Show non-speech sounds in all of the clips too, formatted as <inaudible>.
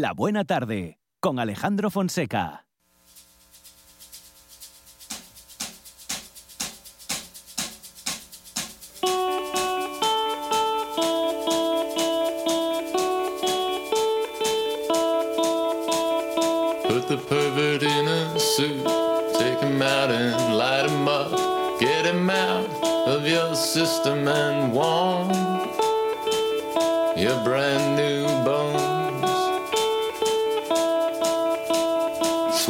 La Buena Tarde, con Alejandro Fonseca. Put the pervert in a suit, take him out and light him up. Get him out of your system and warm your brand new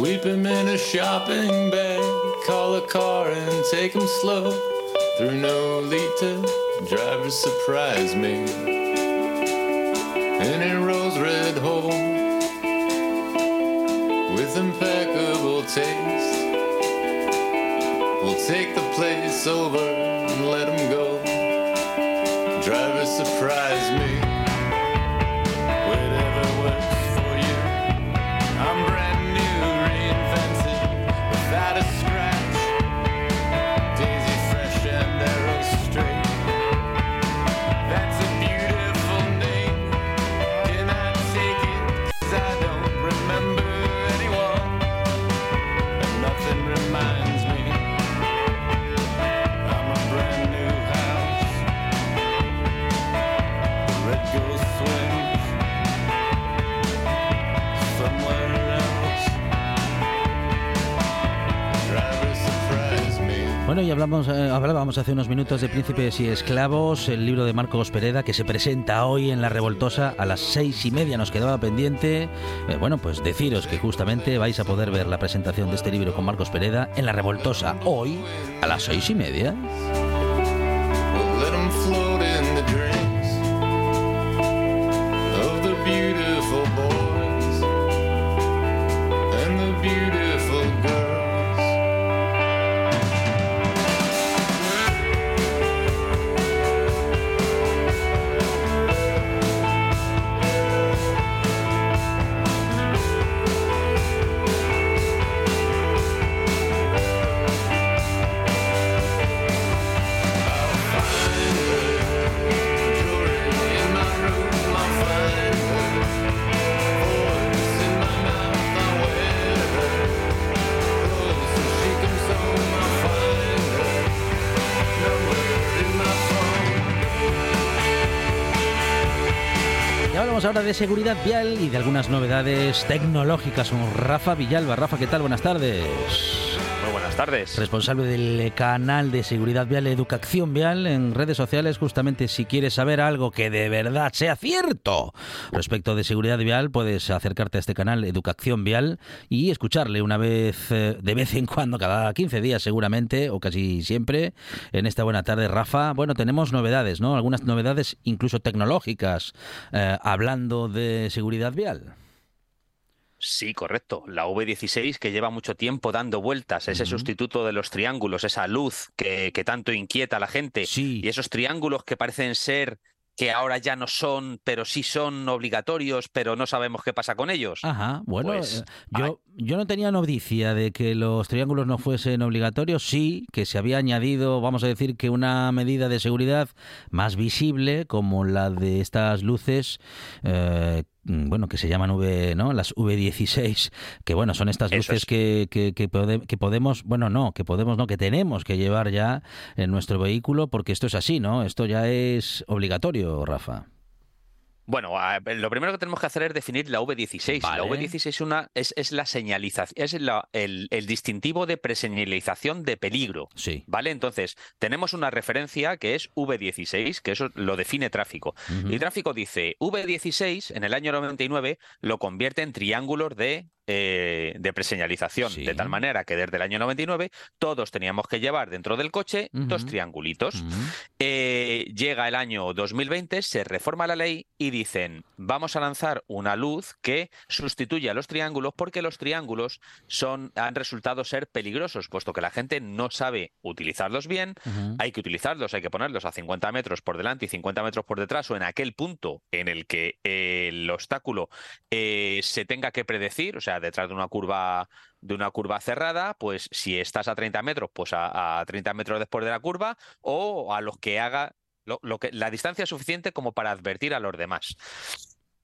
Sweep him in a shopping bag, call a car and take him slow through Nolita. Driver surprise me in a rose red hole with impeccable taste. We'll take the place over and let him go. Driver, surprise me. Bueno, y hablamos, eh, hablábamos hace unos minutos de Príncipes y Esclavos, el libro de Marcos Pereda, que se presenta hoy en La Revoltosa a las seis y media. Nos quedaba pendiente, eh, bueno, pues deciros que justamente vais a poder ver la presentación de este libro con Marcos Pereda en La Revoltosa hoy a las seis y media. Seguridad vial y de algunas novedades tecnológicas con Rafa Villalba. Rafa, ¿qué tal? Buenas tardes. Buenas tardes. Responsable del canal de seguridad vial, Educación Vial, en redes sociales, justamente si quieres saber algo que de verdad sea cierto respecto de seguridad vial, puedes acercarte a este canal, Educación Vial, y escucharle una vez, eh, de vez en cuando, cada 15 días seguramente, o casi siempre, en esta buena tarde, Rafa. Bueno, tenemos novedades, ¿no? Algunas novedades incluso tecnológicas, eh, hablando de seguridad vial. Sí, correcto. La V16 que lleva mucho tiempo dando vueltas, ese sustituto de los triángulos, esa luz que, que tanto inquieta a la gente Sí. y esos triángulos que parecen ser que ahora ya no son, pero sí son obligatorios, pero no sabemos qué pasa con ellos. Ajá, bueno, Pues, eh, yo, yo no tenía noticia de que los triángulos no fuesen obligatorios, sí, que se había añadido, vamos a decir, que una medida de seguridad más visible, como la de estas luces, eh, bueno, que se llaman V, ¿no? Las V16, que bueno, son estas luces es. que, que, que pode- que podemos, bueno, no, que podemos, no, que tenemos que llevar ya en nuestro vehículo, porque esto es así, ¿no? Esto ya es obligatorio, Rafa. Bueno, lo primero que tenemos que hacer es definir la V16. Vale. La V16 una, es, es la señalización, es la- el, el distintivo de preseñalización de peligro. Sí. ¿Vale? Entonces, tenemos una referencia que es V16, que eso lo define tráfico. Y tráfico dice, V16 en el año 99 lo convierte en triángulos de, eh, de preseñalización, Sí. de tal manera que desde el año 99 todos teníamos que llevar dentro del coche dos triangulitos. Eh, llega el año 2020, se reforma la ley y dicen, vamos a lanzar una luz que sustituye a los triángulos porque los triángulos son, han resultado ser peligrosos, puesto que la gente no sabe utilizarlos bien, hay que utilizarlos, hay que ponerlos a 50 metros por delante y 50 metros por detrás o en aquel punto en el que eh, el obstáculo eh, se tenga que predecir, o sea, detrás de una curva de una curva cerrada, pues si estás a 30 metros, pues a, a 30 metros después de la curva o a los que haga lo, lo que, la distancia suficiente como para advertir a los demás.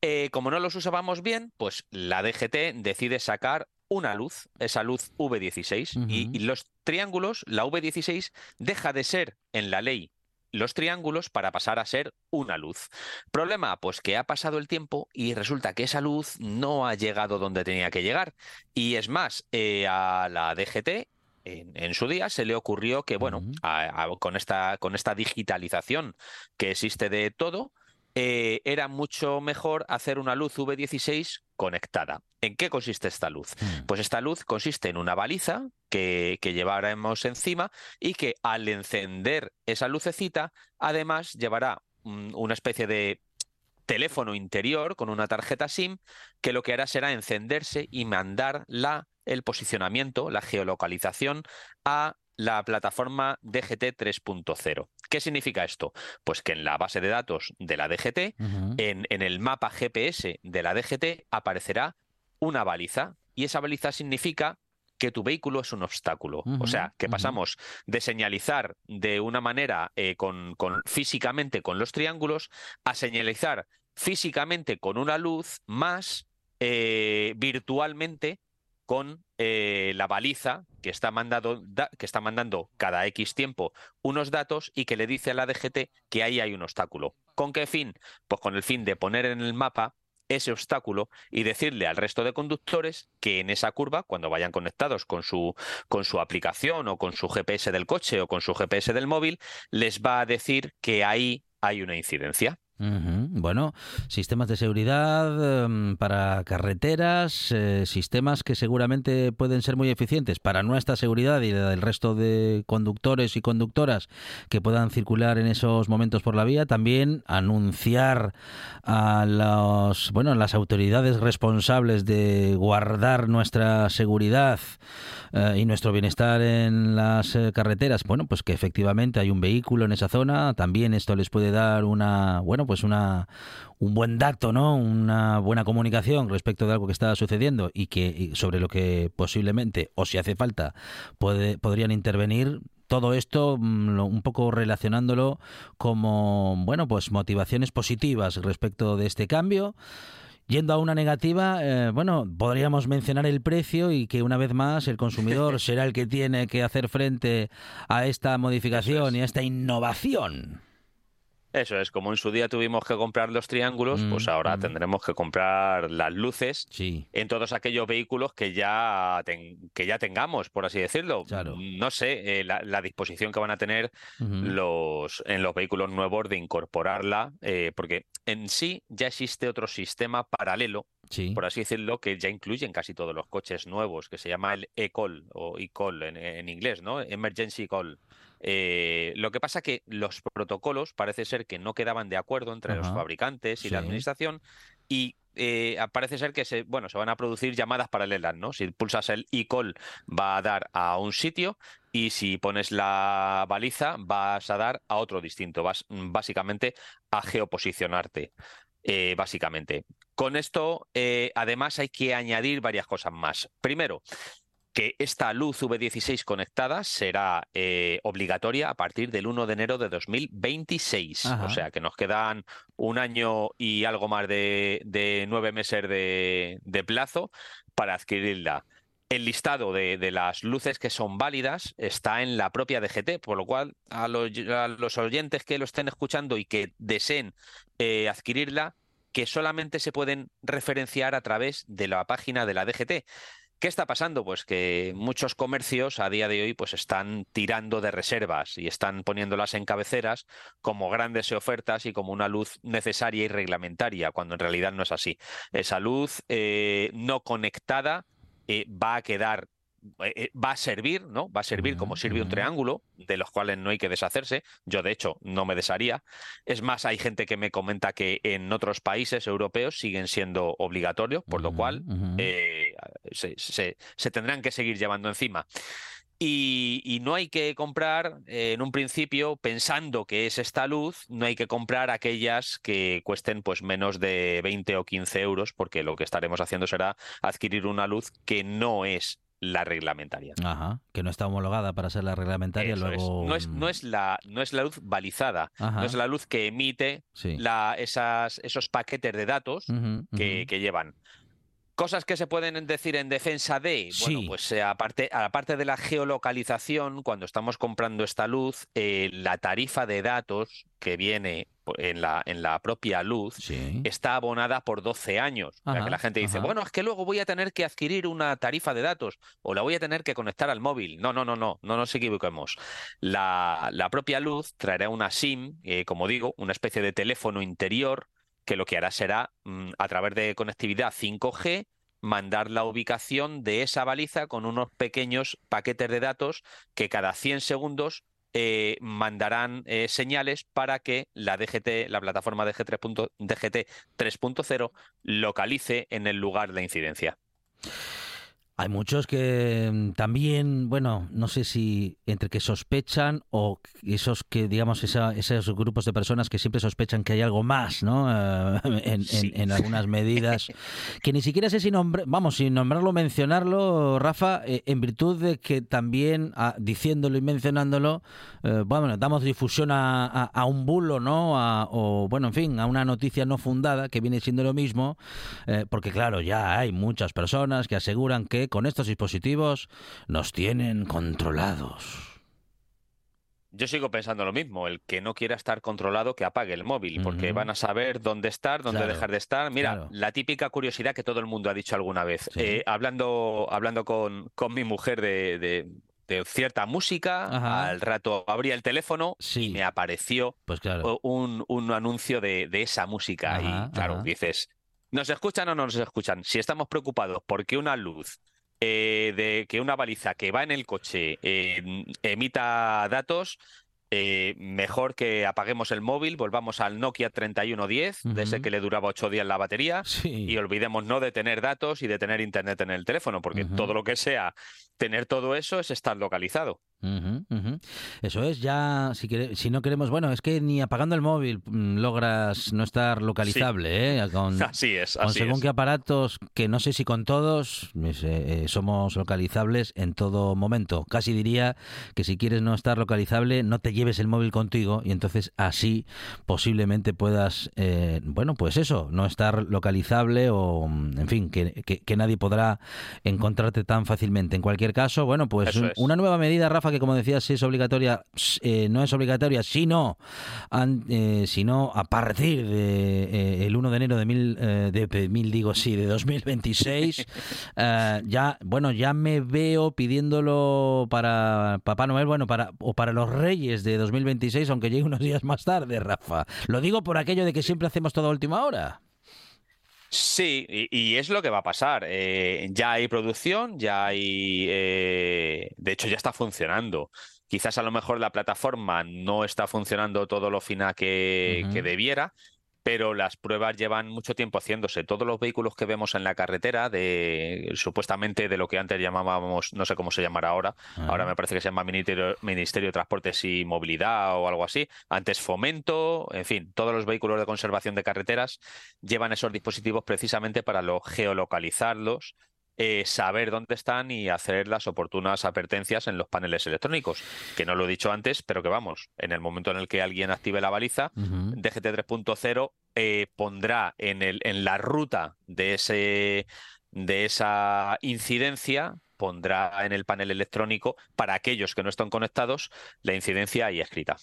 Eh, como no los usábamos bien, pues la DGT decide sacar una luz, esa luz V16, Ujú. y, y los triángulos, la V16 deja de ser en la ley los triángulos para pasar a ser una luz. Problema, pues que ha pasado el tiempo y resulta que esa luz no ha llegado donde tenía que llegar. Y es más, eh, a la DGT en, en su día se le ocurrió que, bueno, Ujú. a- a- con, esta, con esta digitalización que existe de todo, eh, era mucho mejor hacer una luz V16 conectada. ¿En qué consiste esta luz? Mm. Pues esta luz consiste en una baliza que, que llevaremos encima y que al encender esa lucecita, además llevará mm, una especie de teléfono interior con una tarjeta SIM que lo que hará será encenderse y mandar la, el posicionamiento, la geolocalización a la plataforma DGT 3.0. ¿Qué significa esto? Pues que en la base de datos de la DGT en, en el mapa GPS de la DGT aparecerá una baliza y esa baliza significa que tu vehículo es un obstáculo. O sea, que pasamos de señalizar de una manera eh, con, con- físicamente con los triángulos a señalizar físicamente con una luz más eh, virtualmente con eh, la baliza que está, que está mandando cada X tiempo unos datos y que le dice a la DGT que ahí hay un obstáculo. ¿Con qué fin? Pues con el fin de poner en el mapa ese obstáculo y decirle al resto de conductores que en esa curva, cuando vayan conectados con su, con su aplicación o con su GPS del coche o con su GPS del móvil, les va a decir que ahí hay una incidencia. Bueno, sistemas de seguridad em, para carreteras, eh, sistemas que seguramente pueden ser muy eficientes para nuestra seguridad y la del resto de conductores y conductoras que puedan circular en esos momentos por la vía. También anunciar a los, bueno, las autoridades responsables de guardar nuestra seguridad eh, y nuestro bienestar en las eh, carreteras, bueno, pues que efectivamente hay un vehículo en esa zona, también esto les puede dar una, bueno, pues una un buen dato, ¿no? Una buena comunicación respecto de algo que está sucediendo y que y sobre lo que posiblemente o si hace falta puede, podrían intervenir todo esto mm, un poco relacionándolo como bueno pues motivaciones positivas respecto de este cambio Yendo a una negativa, eh, bueno, podríamos mencionar el precio y que una vez más el consumidor <laughs> será el que tiene que hacer frente a esta modificación es. y a esta innovación. Eso es, como en su día tuvimos que comprar los triángulos, pues Mm, ahora mm. tendremos que comprar las luces Sí. en todos aquellos vehículos que ya, ten- que ya tengamos, por así decirlo. Claro. No sé, eh, la, la disposición que van a tener los, en los vehículos nuevos de incorporarla, eh, porque en sí ya existe otro sistema paralelo, Sí. por así decirlo, que ya incluye en casi todos los coches nuevos, que se llama el e-call o e-call en, en inglés, ¿no? Emergency call. Eh, lo que pasa que los protocolos parece ser que no quedaban de acuerdo entre los fabricantes y la administración y eh, parece ser que se, bueno, se van a producir llamadas paralelas, ¿no? Si pulsas el e-call va a dar a un sitio y si pones la baliza vas a dar a otro distinto, vas mm, básicamente a geoposicionarte, eh, básicamente. Con esto, eh, además, hay que añadir varias cosas más. Primero, que esta luz V16 conectada será eh, obligatoria a partir del 1 de enero de 2026. Ajá. O sea que nos quedan un año y algo más de, de nueve meses de, de plazo para adquirirla. El listado de, de las luces que son válidas está en la propia DGT, por lo cual a los, a los oyentes que lo estén escuchando y que deseen eh, adquirirla, que solamente se pueden referenciar a través de la página de la DGT. ¿Qué está pasando? Pues que muchos comercios a día de hoy pues están tirando de reservas y están poniéndolas en cabeceras como grandes ofertas y como una luz necesaria y reglamentaria, cuando en realidad no es así. Esa luz eh, no conectada eh, va a quedar, va a servir, ¿no? Va a servir como sirve un triángulo, de los cuales no hay que deshacerse. Yo, de hecho, no me desharía. Es más, hay gente que me comenta que en otros países europeos siguen siendo obligatorios, por lo cual eh, se, se- se tendrán que seguir llevando encima. Y, y no hay que comprar eh, en un principio pensando que es esta luz, no hay que comprar aquellas que cuesten pues menos de 20 o 15 euros, porque lo que estaremos haciendo será adquirir una luz que no es la reglamentaria. Ajá, que no está homologada para ser la reglamentaria, Eso es. luego... No, es, no, es la, no es la luz balizada, Ajá, no es la luz que emite sí. la, esas, esos paquetes de datos que, llevan. Cosas que se pueden decir en defensa de, bueno, Sí. pues aparte, aparte de la geolocalización, cuando estamos comprando esta luz, eh, la tarifa de datos que viene en la, en la propia luz Sí. está abonada por 12 años. O sea, Ajá, que la gente dice, ajá. bueno, es que luego voy a tener que adquirir una tarifa de datos o la voy a tener que conectar al móvil. No, no, no, no, no nos equivoquemos. La, la propia luz traerá una SIM, eh, como digo, una especie de teléfono interior que lo que hará será, mm, a través de conectividad 5G, mandar la ubicación de esa baliza con unos pequeños paquetes de datos que cada 100 segundos eh, mandarán eh, señales para que la DGT, la plataforma DG3 punto- DGT 3.0, localice en el lugar de incidencia. Hay muchos que mm, también, bueno, no sé si entre que sospechan o esos que, digamos, esa- esos grupos de personas que siempre sospechan que hay algo más, ¿no? <laughs> Eh, en, en- Sí. en algunas medidas, <laughs> que ni siquiera sé si nombrar, vamos, sin nombrarlo, mencionarlo, Rafa, eh, en virtud de que también, ah, diciéndolo y mencionándolo, eh, bueno, damos difusión a, a- a un bulo, ¿no? A- o, bueno, en fin, a una noticia no fundada, que viene siendo lo mismo, eh, porque claro, ya hay muchas personas que aseguran que con estos dispositivos nos tienen controlados. Yo sigo pensando lo mismo, el que no quiera estar controlado, que apague el móvil, porque van a saber dónde estar, dónde Claro, dejar de estar. Mira, claro. la típica curiosidad que todo el mundo ha dicho alguna vez. Sí. Eh, hablando, hablando con, con mi mujer de, de- de cierta música, Ajá. al rato abría el teléfono Sí. y me apareció Pues claro. un, un anuncio de, de esa música. Ajá, y claro, ajá. dices, ¿nos escuchan o no nos escuchan? Si estamos preocupados porque una luz, eh, de que una baliza que va en el coche eh, emita datos, eh, mejor que apaguemos el móvil, volvamos al Nokia 3110, de ese que le duraba ocho días la batería. Sí. Y olvidemos no de tener datos y de tener internet en el teléfono, porque todo lo que sea tener todo eso es estar localizado. Ujú, ujú. Eso es, ya, si, quere- si no queremos, bueno, es que ni apagando el móvil mm, logras no estar localizable, ¿eh? Con, <laughs> Así es, con según es. qué aparatos, que no sé si con todos eh, eh, somos localizables en todo momento. Casi diría que si quieres no estar localizable, no te lleves el móvil contigo y entonces así posiblemente puedas, eh, bueno, pues eso, no estar localizable o, mm, en fin, que, que- que nadie podrá encontrarte tan fácilmente. En cualquier caso, bueno, pues un- una nueva medida, Rafa, que como decías, es obligatoria, eh, no es obligatoria, sino, an- eh, sino a partir de eh, el 1 de enero de mil, eh, de, mil, digo, sí, de 2026, <laughs> eh, ya, bueno, ya me veo pidiéndolo para Papá Noel, bueno, para o para los Reyes de 2026, aunque llegue unos días más tarde, Rafa. Lo digo por aquello de que siempre hacemos todo a última hora. Sí, y, y es lo que va a pasar. Eh, ya hay producción, ya hay, eh, de hecho ya está funcionando. Quizás a lo mejor la plataforma no está funcionando todo lo fina que, debiera, pero las pruebas llevan mucho tiempo haciéndose. Todos los vehículos que vemos en la carretera, de supuestamente de lo que antes llamábamos, no sé cómo se llamará ahora, ahora me parece que se llama Ministerio, Ministerio de Transportes y Movilidad o algo así. Antes Fomento, en fin, todos los vehículos de conservación de carreteras llevan esos dispositivos precisamente para lo geolocalizarlos, eh, saber dónde están y hacer las oportunas advertencias en los paneles electrónicos. Que no lo he dicho antes, pero que vamos, en el momento en el que alguien active la baliza. DGT 3.0 eh, pondrá en, el, en la ruta de, ese, de esa incidencia, pondrá en el panel electrónico para aquellos que no están conectados la incidencia ahí escrita.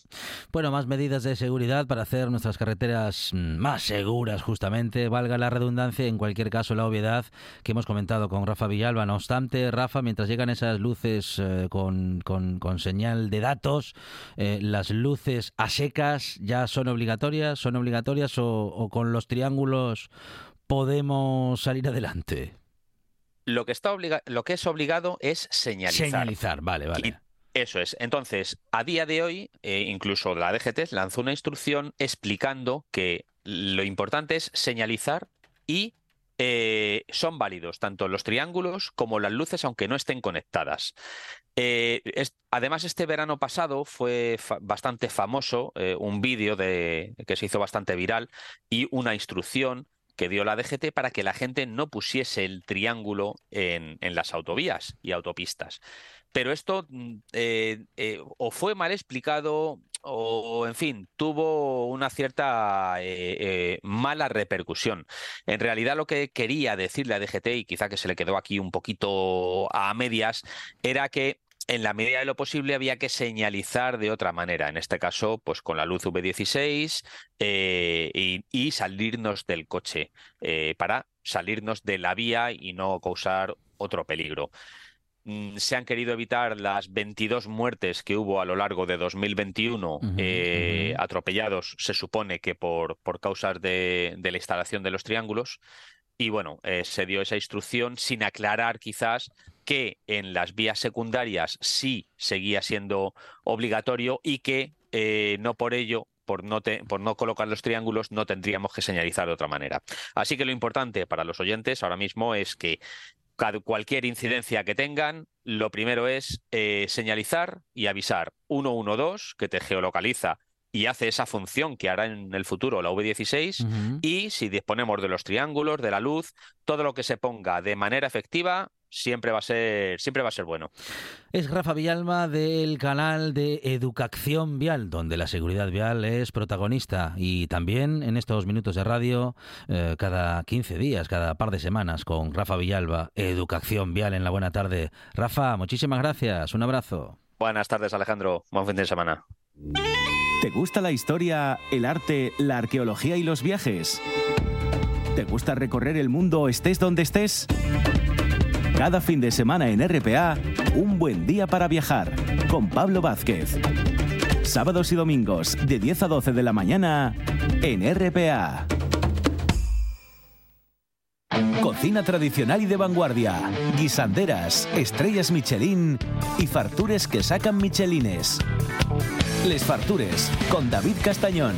Bueno, más medidas de seguridad para hacer nuestras carreteras mm, más seguras, justamente, valga la redundancia, en cualquier caso la obviedad que hemos comentado con Rafa Villalba. No obstante, Rafa, mientras llegan esas luces eh, con, con- señal de datos, eh, las luces a secas ya son obligatorias, son obligatorias o con los triángulos podemos salir adelante. Lo que, está obliga- lo que es obligado es señalizar. Señalizar, vale, vale. Y- Eso es. Entonces, a día de hoy, eh, incluso la DGT lanzó una instrucción explicando que lo importante es señalizar y eh, son válidos tanto los triángulos como las luces, aunque no estén conectadas. Eh, es- además, este verano pasado fue fa- bastante famoso eh, un vídeo de, que se hizo bastante viral y una instrucción que dio la DGT para que la gente no pusiese el triángulo en, en las autovías y autopistas. Pero esto mm, eh, eh, o fue mal explicado o, en fin, tuvo una cierta eh, mala repercusión. En realidad lo que quería decirle a DGT, y quizá que se le quedó aquí un poquito a medias, era que en la medida de lo posible había que señalizar de otra manera, en este caso, pues con la luz V16 eh, y, y, salirnos del coche eh, para salirnos de la vía y no causar otro peligro. Mm, se han querido evitar las 22 muertes que hubo a lo largo de 2021 uh -huh, eh, uh -huh. atropellados, se supone que por, por causas de, de, la instalación de los triángulos. Y bueno, eh, se dio esa instrucción sin aclarar quizás que en las vías secundarias sí seguía siendo obligatorio y que eh, no por ello por no, te, por no, colocar los triángulos no tendríamos que señalizar de otra manera. Así que lo importante para los oyentes ahora mismo es que cualquier incidencia que tengan, lo primero es eh, señalizar y avisar 112 que te geolocaliza y hace esa función que hará en el futuro la V16 uh -huh. y si disponemos de los triángulos, de la luz, todo lo que se ponga de manera efectiva siempre va a ser siempre va a ser bueno. Es Rafa Villalba del canal de Educación Vial, donde la seguridad vial es protagonista y también en estos minutos de radio eh, cada 15 días, cada par de semanas con Rafa Villalba, Educación Vial en la buena tarde. Rafa, muchísimas gracias, un abrazo. Buenas tardes, Alejandro. Buen fin de semana. ¿Te gusta la historia, el arte, la arqueología y los viajes? ¿Te gusta recorrer el mundo estés donde estés? Cada fin de semana en RPA, un buen día para viajar con Pablo Vázquez. Sábados y domingos de 10 a 12 de la mañana en RPA. Cocina tradicional y de vanguardia, guisanderas, estrellas Michelin y fartures que sacan Michelines. Les Fartures con David Castañón.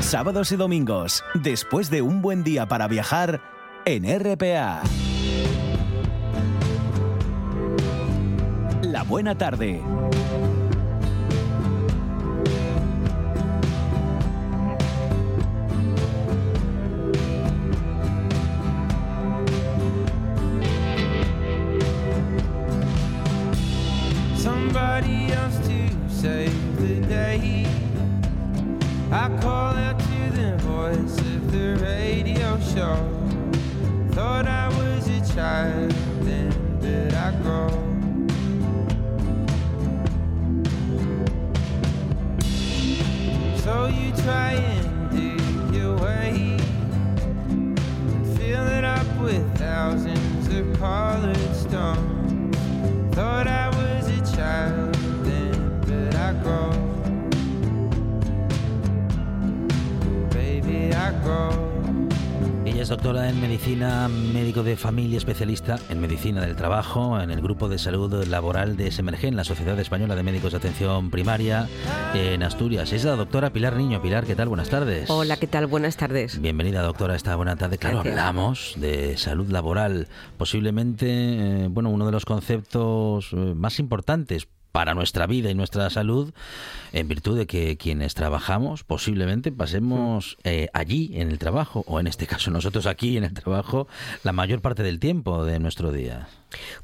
Sábados y domingos, después de un buen día para viajar en RPA. Buena tarde. Thought I was a child, then I? With thousands of colored stones. Thought I es doctora en medicina, médico de familia, especialista en medicina del trabajo, en el grupo de salud laboral de SMRG, en la Sociedad Española de Médicos de Atención Primaria en Asturias. Es la doctora Pilar Niño. Pilar, ¿qué tal? Buenas tardes. Hola, ¿qué tal? Buenas tardes. Bienvenida, doctora, a esta buena tarde. Claro, Gracias. hablamos de salud laboral, posiblemente, eh, bueno, uno de los conceptos eh, más importantes para nuestra vida y nuestra salud, en virtud de que quienes trabajamos posiblemente pasemos eh, allí en el trabajo, o en este caso nosotros aquí en el trabajo, la mayor parte del tiempo de nuestro día.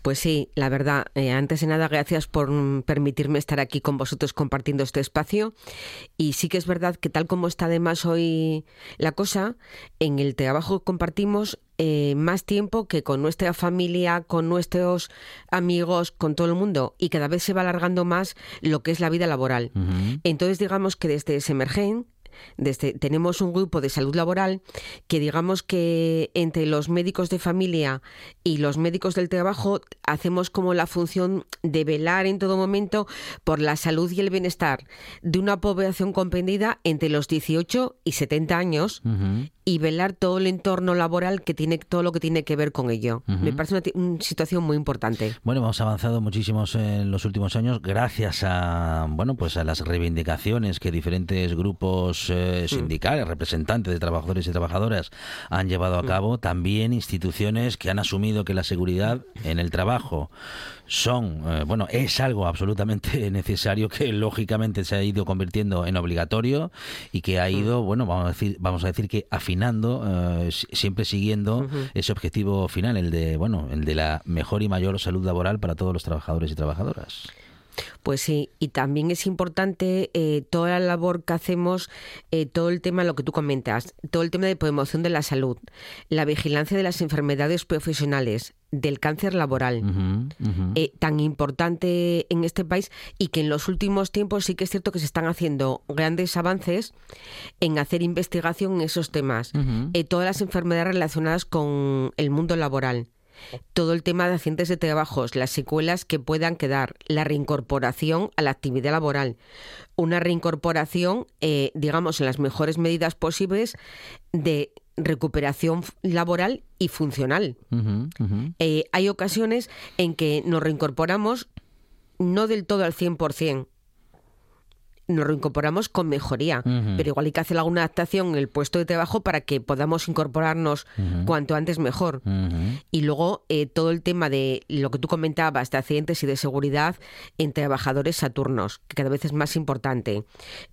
Pues sí, la verdad, eh, antes de nada, gracias por permitirme estar aquí con vosotros compartiendo este espacio. Y sí que es verdad que tal como está además hoy la cosa, en el trabajo compartimos eh, más tiempo que con nuestra familia, con nuestros amigos, con todo el mundo. Y cada vez se va alargando más lo que es la vida laboral. Uh -huh. Entonces, digamos que desde Semergen desde, tenemos un grupo de salud laboral que digamos que entre los médicos de familia y los médicos del trabajo hacemos como la función de velar en todo momento por la salud y el bienestar de una población comprendida entre los 18 y 70 años uh -huh. Y velar todo el entorno laboral que tiene todo lo que tiene que ver con ello. Uh -huh. Me parece una, una, situación muy importante. Bueno, hemos avanzado muchísimos en los últimos años gracias a bueno, pues a las reivindicaciones que diferentes grupos eh, sindicales, mm. representantes de trabajadores y trabajadoras han llevado a cabo, también instituciones que han asumido que la seguridad en el trabajo son, eh, bueno, es algo absolutamente <laughs> necesario que lógicamente se ha ido convirtiendo en obligatorio y que ha ido, bueno, vamos a decir, vamos a decir que afinando eh, si- siempre siguiendo ese objetivo final, el de, bueno, el de la mejor y mayor salud laboral para todos los trabajadores y trabajadoras. Pues sí, y también es importante eh, toda la labor que hacemos, eh, todo el tema, lo que tú comentas, todo el tema de promoción de la salud, la vigilancia de las enfermedades profesionales, del cáncer laboral. Eh, tan importante en este país y que en los últimos tiempos sí que es cierto que se están haciendo grandes avances en hacer investigación en esos temas. Eh, todas las enfermedades relacionadas con el mundo laboral. Todo el tema de accidentes de trabajos, las secuelas que puedan quedar, la reincorporación a la actividad laboral. Una reincorporación, eh, digamos, en las mejores medidas posibles de recuperación laboral y funcional. Eh, hay ocasiones en que nos reincorporamos no del todo al 100%. Nos reincorporamos con mejoría, pero igual hay que hacer alguna adaptación en el puesto de trabajo para que podamos incorporarnos cuanto antes mejor. Y luego eh, todo el tema de lo que tú comentabas de accidentes y de seguridad en trabajadores saturnos, que cada vez es más importante.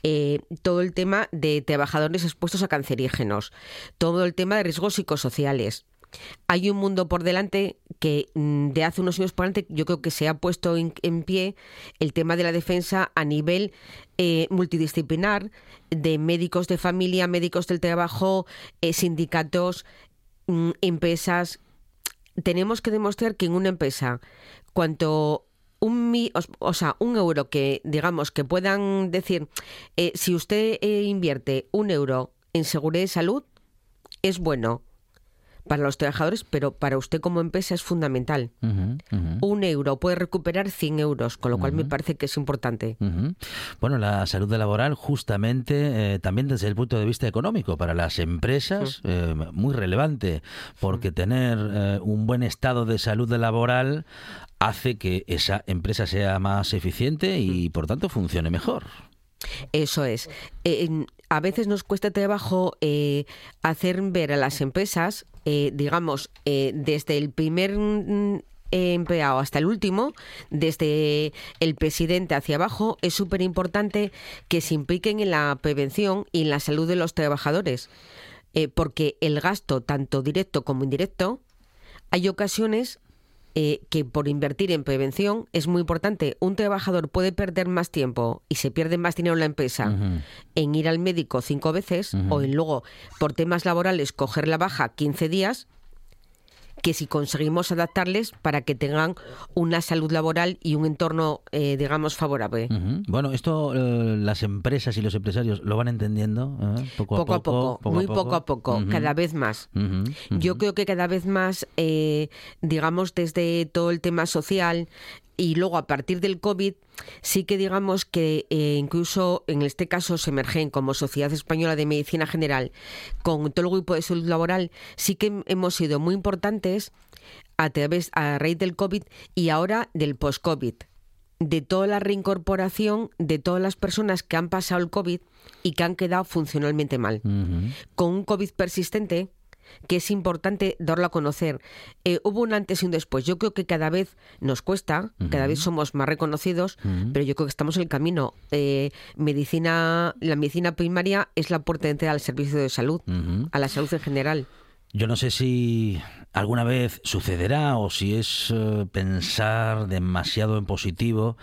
Eh, todo el tema de trabajadores expuestos a cancerígenos. Todo el tema de riesgos psicosociales. Hay un mundo por delante que mm, de hace unos años por delante yo creo que se ha puesto en, en pie el tema de la defensa a nivel eh, multidisciplinar de médicos de familia, médicos del trabajo, eh, sindicatos, mm, empresas, tenemos que demostrar que en una empresa, cuanto un o sea, un euro que digamos que puedan decir, eh, si usted eh, invierte un euro en seguridad y salud, es bueno para los trabajadores, pero para usted como empresa es fundamental. Un euro puede recuperar 100 euros, con lo cual me parece que es importante. Bueno, la salud laboral justamente eh, también desde el punto de vista económico para las empresas eh, muy relevante porque tener eh, un buen estado de salud laboral hace que esa empresa sea más eficiente y por tanto funcione mejor. Eso es. Eh, a veces nos cuesta trabajo eh, hacer ver a las empresas, eh, digamos, eh, desde el primer mm, eh, empleado hasta el último, desde el presidente hacia abajo, es súper importante que se impliquen en la prevención y en la salud de los trabajadores. Porque el gasto, tanto directo como indirecto, hay ocasiones eh, que por invertir en prevención es muy importante. Un trabajador puede perder más tiempo y se pierde más dinero en la empresa en ir al médico cinco veces o en luego por temas laborales coger la baja 15 días que si conseguimos adaptarles para que tengan una salud laboral y un entorno, eh, digamos, favorable. Bueno, esto eh, las empresas y los empresarios lo van entendiendo ¿eh? poco, Poco a poco, muy poco a poco, cada vez más. Yo creo que cada vez más, eh, digamos, desde todo el tema social y luego a partir del COVID, sí que digamos que eh, incluso en este caso Semergen, como Sociedad Española de Medicina General, con todo el grupo de salud laboral, sí que hemos sido muy importantes a través, a raíz del COVID y ahora del post-COVID. De toda la reincorporación de todas las personas que han pasado el COVID y que han quedado funcionalmente mal. Con un COVID persistente que es importante darlo a conocer. Eh, hubo un antes y un después. Yo creo que cada vez nos cuesta, cada vez somos más reconocidos, pero yo creo que estamos en el camino. Eh, medicina, la medicina primaria es la puerta de entrada al servicio de salud, a la salud en general. Yo no sé si alguna vez sucederá o si es eh, pensar demasiado en positivo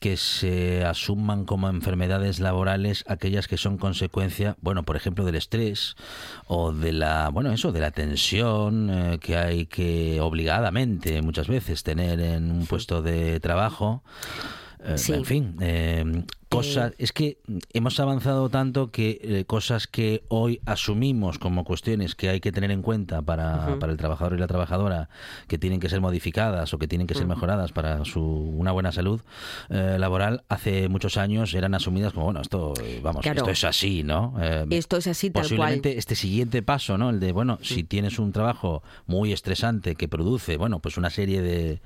que se asuman como enfermedades laborales aquellas que son consecuencia, bueno, por ejemplo, del estrés o de la, bueno, eso, de la tensión eh, que hay que obligadamente muchas veces tener en un puesto de trabajo. Eh, Sí. En fin, eh, cosas. Es que hemos avanzado tanto que eh, cosas que hoy asumimos como cuestiones que hay que tener en cuenta para, para el trabajador y la trabajadora, que tienen que ser modificadas o que tienen que ser mejoradas para su una buena salud eh, laboral, hace muchos años eran asumidas como bueno esto, eh, vamos, Claro. esto es así, ¿no? Eh, Esto es así tal cual. posiblemente este siguiente paso, ¿no? El de, bueno, si tienes un trabajo muy estresante que produce, bueno, pues una serie de,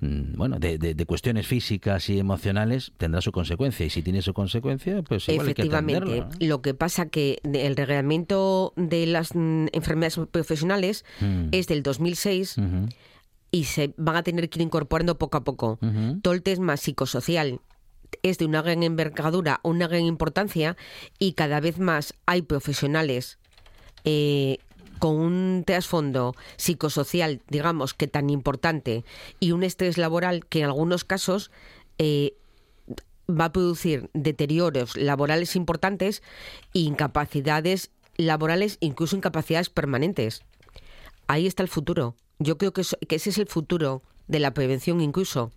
mm, bueno, de, de- de cuestiones físicas y emocionales, tendrá su consecuencia. Y si tiene su consecuencia, pues igual hay que Efectivamente. Lo que pasa que el reglamento de las mm, enfermedades profesionales Mm. es del 2006 Ujú, y se van a tener que ir incorporando poco a poco. ujú. Todo el tema psicosocial es de una gran envergadura, una gran importancia y cada vez más hay profesionales eh, con un trasfondo psicosocial, digamos, que tan importante, y un estrés laboral que en algunos casos eh, va a producir deterioros laborales importantes e incapacidades laborales, incluso incapacidades permanentes. Ahí está el futuro. Yo creo que, eso- que ese es el futuro de la prevención incluso.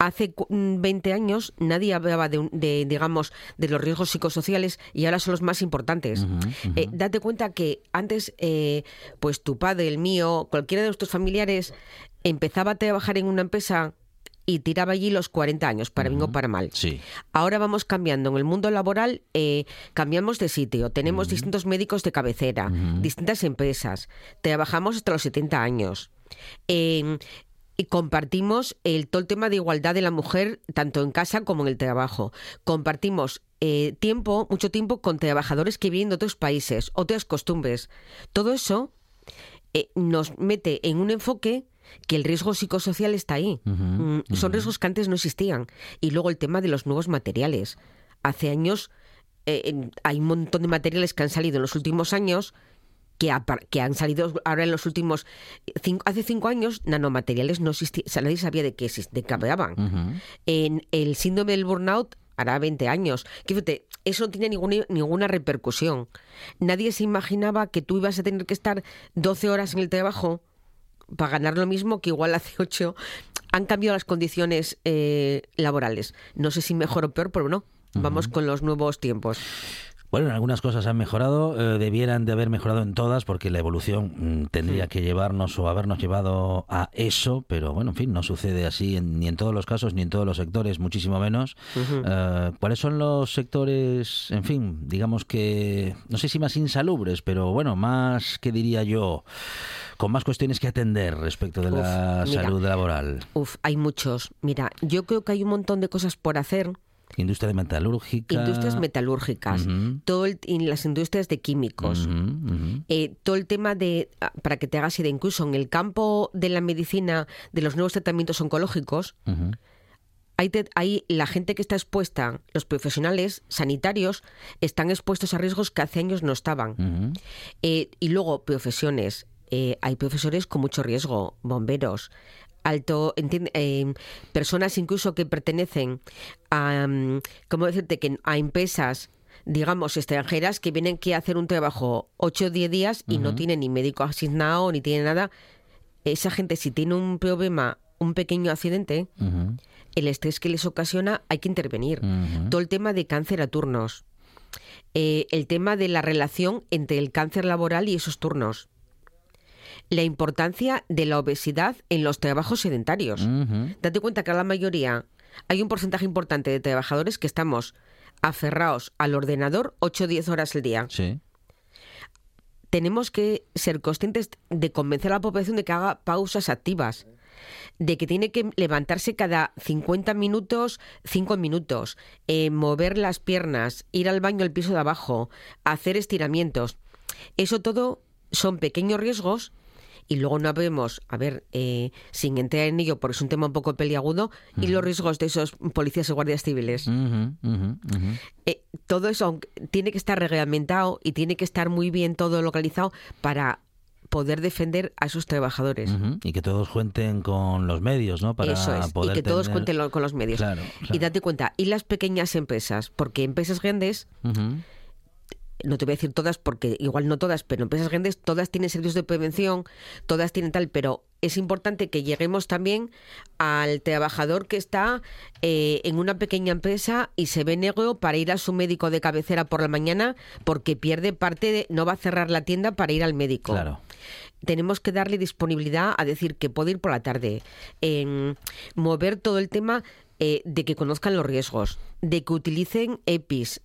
Hace cu- mm, 20 años nadie hablaba de, de, digamos, de los riesgos psicosociales y ahora son los más importantes. Eh, date cuenta que antes, eh, pues tu padre, el mío, cualquiera de nuestros familiares empezaba a trabajar en una empresa y tiraba allí los 40 años, para bien o para mal. Sí. Ahora vamos cambiando. En el mundo laboral eh, cambiamos de sitio. Tenemos distintos médicos de cabecera, distintas empresas. Trabajamos hasta los 70 años. Eh, y compartimos el, todo el tema de igualdad de la mujer, tanto en casa como en el trabajo. Compartimos eh, tiempo, mucho tiempo, con trabajadores que vienen de otros países, otras costumbres. Todo eso eh, nos mete en un enfoque que el riesgo psicosocial está ahí. Mm, Son riesgos que antes no existían. Y luego el tema de los nuevos materiales. Hace años eh, hay un montón de materiales que han salido en los últimos años que, han salido ahora en los últimos cinco, hace cinco años nanomateriales no existían, o sea, nadie sabía de qué de qué hablaban. En el síndrome del burnout hará 20 años. Que Fíjate, eso no tiene ninguna, ninguna repercusión. Nadie se imaginaba que tú ibas a tener que estar 12 horas en el trabajo para ganar lo mismo que igual hace <laughs> 8. Han cambiado las condiciones eh, laborales. No sé si mejor o peor, pero no. Vamos con los nuevos tiempos. Bueno, en algunas cosas han mejorado, eh, debieran de haber mejorado en todas porque la evolución mm, tendría que llevarnos o habernos llevado a eso, pero bueno, en fin, no sucede así en- ni en todos los casos ni en todos los sectores, muchísimo menos. Eh, ¿Cuáles son los sectores, en fin, digamos que, no sé si más insalubres, pero bueno, más, que diría yo, con más cuestiones que atender respecto de la mira. salud laboral? Uf, hay muchos. Mira, yo creo que hay un montón de cosas por hacer. Industria de metalúrgica. Industrias metalúrgicas, todo el- y las industrias de químicos. Eh, todo el tema de, ah, para que te hagas idea, incluso en el campo de la medicina, de los nuevos tratamientos oncológicos, hay, te- hay la gente que está expuesta, los profesionales sanitarios, están expuestos a riesgos que hace años no estaban. Eh, y luego, profesiones. Eh, hay profesores con mucho riesgo, bomberos, alto, entiende- eh, personas incluso que pertenecen a, mm, ¿cómo decirte? Que a empresas digamos, extranjeras que vienen a hacer un trabajo 8 o 10 días y no tienen ni médico asignado ni tienen nada. Esa gente, si tiene un problema, un pequeño accidente, el estrés que les ocasiona, hay que intervenir. Todo el tema de cáncer a turnos. Eh, el tema de la relación entre el cáncer laboral y esos turnos. La importancia de la obesidad en los trabajos sedentarios. Date cuenta que a la mayoría hay un porcentaje importante de trabajadores que estamos aferrados al ordenador 8 o 10 horas al día. Sí. Tenemos que ser conscientes de convencer a la población de que haga pausas activas, de que tiene que levantarse cada 50 minutos, 5 minutos, eh, mover las piernas, ir al baño al piso de abajo, hacer estiramientos. Eso todo son pequeños riesgos y luego no vemos, a ver, eh, sin entrar en ello, porque es un tema un poco peliagudo, y los riesgos de esos policías y guardias civiles. Eh, todo eso aunque- tiene que estar reglamentado y tiene que estar muy bien todo localizado para poder defender a esos trabajadores. Y que todos cuenten con los medios, ¿no? Para Eso es, y poder que todos cuenten lo- con los medios. Claro, Y date cuenta, y las pequeñas empresas, porque empresas grandes. No te voy a decir todas porque igual no todas, pero empresas grandes todas tienen servicios de prevención, todas tienen tal, pero es importante que lleguemos también al trabajador que está eh, en una pequeña empresa y se ve negro para ir a su médico de cabecera por la mañana porque pierde parte de, no va a cerrar la tienda para ir al médico. Claro. Tenemos que darle disponibilidad a decir que puede ir por la tarde, mover todo el tema eh, de que conozcan los riesgos, de que utilicen EPIs,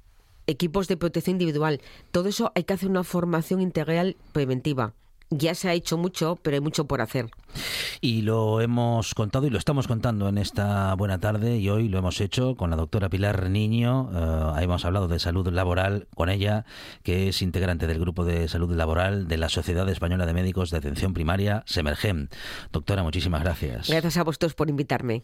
equipos de protección individual. Todo eso hay que hacer una formación integral preventiva. Ya se ha hecho mucho, pero hay mucho por hacer. Y lo hemos contado y lo estamos contando en esta buena tarde y hoy lo hemos hecho con la doctora Pilar Niño. Eh, hemos hablado de salud laboral con ella, que es integrante del grupo de salud laboral de la Sociedad Española de Médicos de Atención Primaria, SEMERGEM. Doctora, muchísimas gracias. Gracias a vosotros por invitarme.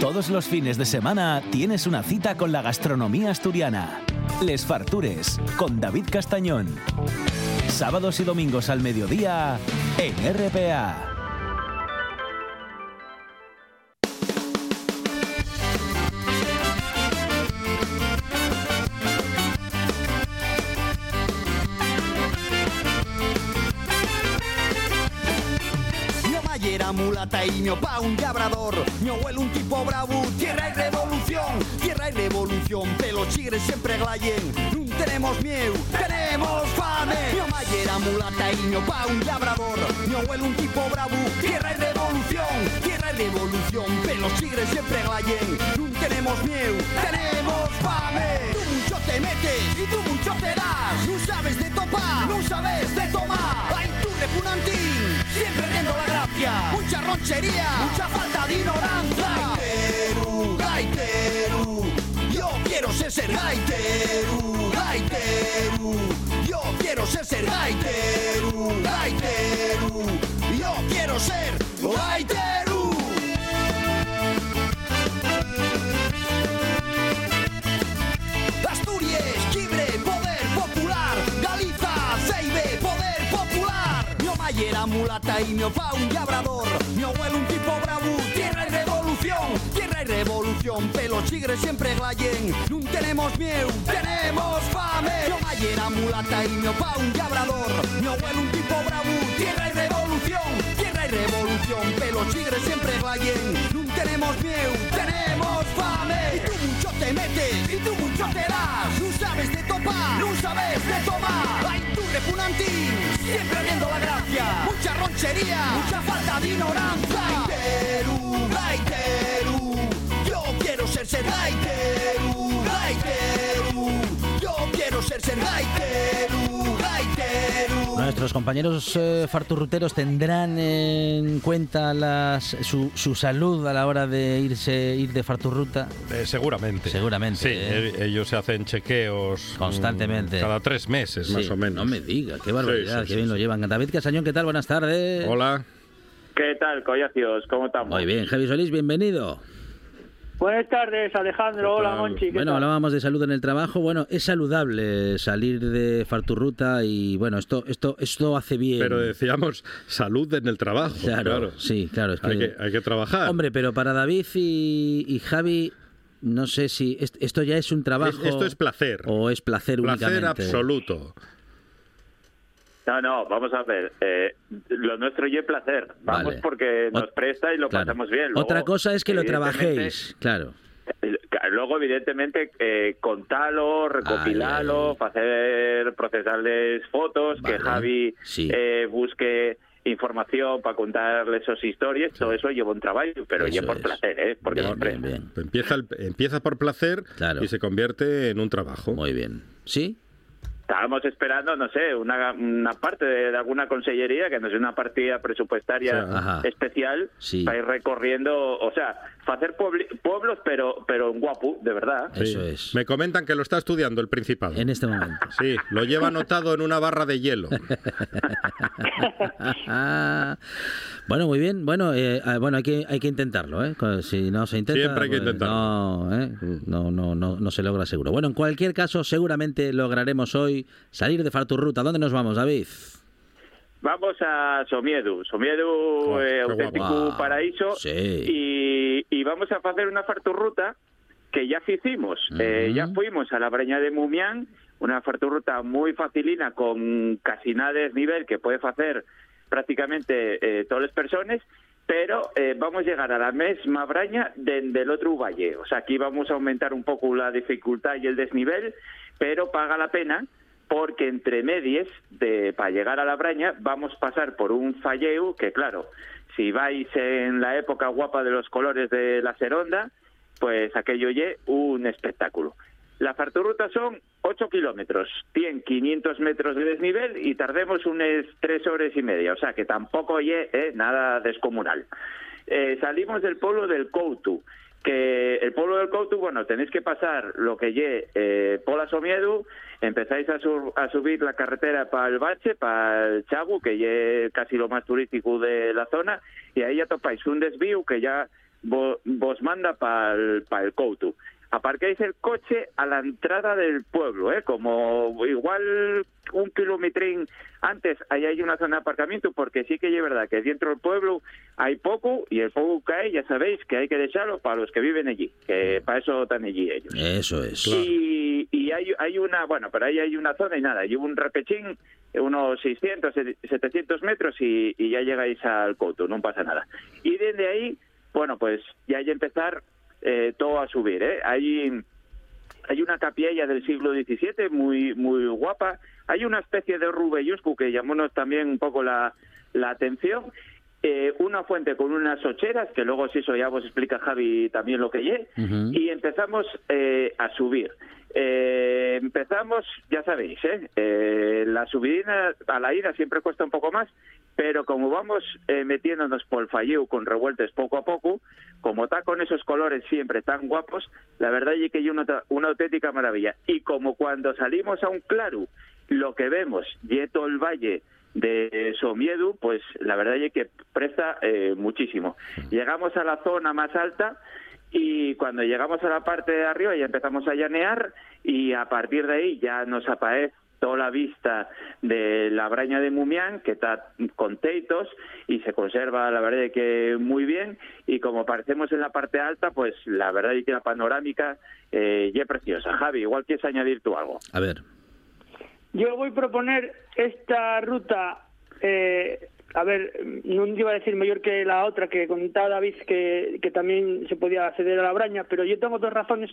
Todos los fines de semana tienes una cita con la gastronomía asturiana. Les Fartures, con David Castañón. Sábados y domingos al mediodía en RPA. Y mi opa un labrador. Mi abuelo un tipo bravo, tierra y revolución. Tierra y revolución, pelos chigres siempre glayen. No tenemos miedo, tenemos fame. Mi mamá era mulata un labrador. Mi abuelo un tipo bravo, tierra y revolución. Tierra y revolución, pelos chigres siempre glayen. No tenemos miedo, tenemos fame. Tú mucho te metes y tú mucho te das. No sabes de topar, no sabes de tomar. Repunantín, siempre riendo la gracia. Mucha ronchería, mucha falta de ignorancia. Gaiteru, gaiteru, yo quiero ser ser gaiteru, gaiteru. Yo quiero ser ser gaiteru, gaiteru. Yo quiero ser gaiteru. Mulata y mi opa un labrador. Mi abuelo un tipo bravo, tierra y revolución. Tierra y revolución, pelos chigres siempre glayen. No tenemos miedo, tenemos fame. Mi mamá era mulata y mi opa un labrador. Mi abuelo un tipo bravo, tierra y revolución. Tierra y revolución, pelos chigres siempre glayen. No tenemos miedo, tenemos fame. Y tú mucho te metes y tú mucho te das. No sabes de topar, no sabes de tomar. Ay, tú repunantín, siempre viendo la gracia. Mucha ronchería, mucha falta de ignorancia. Gaiteru, gaiteru, yo quiero ser ser gaiteru, gaiteru. Yo quiero ser ser gaiteru. Nuestros compañeros eh, farturruteros tendrán en cuenta las, su, su salud a la hora de irse ir de farturruta. Eh, seguramente. Seguramente, Sí, ¿eh? eh, ellos se hacen chequeos Constantemente. cada tres meses, más o menos. No me diga, qué barbaridad, Sí, sí, qué sí, bien lo sí. llevan. David Casañón, ¿qué tal? Buenas tardes. Hola. ¿Qué tal, collacios? ¿Cómo estamos? Muy bien, Javi Solís, bienvenido. Buenas tardes, Alejandro. Hola, Monchi. ¿qué Bueno, tal? hablábamos de salud en el trabajo. Bueno, es saludable salir de farturruta y bueno, esto esto esto hace bien. Pero decíamos salud en el trabajo. claro, Claro, sí, claro, es que, Hay, que, hay que trabajar. Hombre, pero para David y, y Javi no sé si est- esto ya es un trabajo Es- esto es placer. o es placer, placer únicamente. absoluto. No, no, vamos a ver. eh, lo nuestro y placer. Vamos Vale. porque nos presta y lo Claro. pasamos bien. Luego, Otra cosa es que lo trabajéis, claro. Luego, evidentemente, eh, contalo, recopilalo, Ay, hacer, procesarles fotos, Vale, que Javi sí. eh, busque información para contarles sus historias. Todo eso lleva un trabajo, pero Eso ya por es. placer, ¿eh? Porque bien, bien. Empieza, el- empieza por placer Claro. y se convierte en un trabajo. Muy bien. ¿Sí? Estábamos esperando, no sé, una, una parte de, de alguna consellería que nos dé una partida presupuestaria O sea, Ajá. especial Sí. para ir recorriendo, o sea, para hacer pueblos, pero pero en guapo, de verdad. Sí. Eso es. Me comentan que lo está estudiando el Principado. En este momento. Sí, lo lleva <laughs> anotado en una barra de hielo. <laughs> bueno, muy bien. Bueno, eh, ah, bueno, hay que hay que intentarlo, ¿eh? Si no se intenta, Siempre hay que pues, intentarlo. No, ¿eh? no, no, no, no se logra seguro. Bueno, en cualquier caso, seguramente lograremos hoy salir de Farturruta. ¿Dónde nos vamos, David? Vamos a Somiedu, Somiedu, Oh, eh, auténtico paraíso, Sí. y, y vamos a hacer una farturruta que ya hicimos. Eh, ya fuimos a la Breña de Mumián, una farturruta muy facilina con casi nada de nivel que puede hacer prácticamente eh, todas las personas, pero eh, vamos a llegar a la mesma braña desde el otro valle. O sea, aquí vamos a aumentar un poco la dificultad y el desnivel, pero paga la pena porque entre medias, de, para llegar a la braña, vamos a pasar por un falleu que, claro, si vais en la época guapa de los colores de la Seronda, pues aquello ye un espectáculo. La farturuta son 8 kilómetros, tiene 500 metros de desnivel y tardemos unas 3 horas y media, o sea que tampoco ye eh, nada descomunal. Eh, salimos del pueblo del Coutu, que el pueblo del Coutu, bueno, tenéis que pasar lo que ye eh, Pola Somiedu, empezáis a, sur- a subir la carretera para el Bache, para el Chagu, que ye casi lo más turístico de la zona, y ahí ya topáis un desvío que ya vo- vos manda para el, pa el Coutu. Aparcáis el coche a la entrada del pueblo, ¿eh? como igual un kilometrín antes, ahí hay una zona de aparcamiento, porque sí que es verdad que dentro del pueblo hay poco y el poco hay, ya sabéis que hay que dejarlo para los que viven allí, que para eso están allí ellos. Eso es. Y, y hay, hay una, bueno, pero ahí hay una zona y nada, hay un repechín, unos 600, 700 metros y, y ya llegáis al Couto, no pasa nada. Y desde ahí, bueno, pues ya hay que empezar eh, todo a subir, ¿eh? Hay, hay una capilla del siglo XVII muy, muy guapa, hay una especie de rubelluscu que llamónos también un poco la, la atención, eh, una fuente con unas ocheras, que luego si eso ya vos explica Javi también lo que Ujú. y empezamos eh, a subir. Eh, empezamos, ya sabéis, ¿eh? Eh, la subidina a la ida siempre cuesta un poco más, pero como vamos eh, metiéndonos por el falleu con revueltes poco a poco, como está con esos colores siempre tan guapos, la verdad es que hay una, una auténtica maravilla. Y como cuando salimos a un claro, lo que vemos, y todo el valle de Somiedu, pues la verdad es que presta eh, muchísimo. Llegamos a la zona más alta y cuando llegamos a la parte de arriba ya empezamos a llanear y a partir de ahí ya nos aparece toda la vista de la braña de Mumián, que está con teitos y se conserva, la verdad, que muy bien. Y como aparecemos en la parte alta, pues la verdad es que la panorámica eh, ya es preciosa. Javi, igual quieres añadir tú algo. A ver. Yo voy a proponer esta ruta, eh, a ver, no iba a decir mayor que la otra que contaba David, que, también se podía acceder a la braña, pero yo tengo dos razones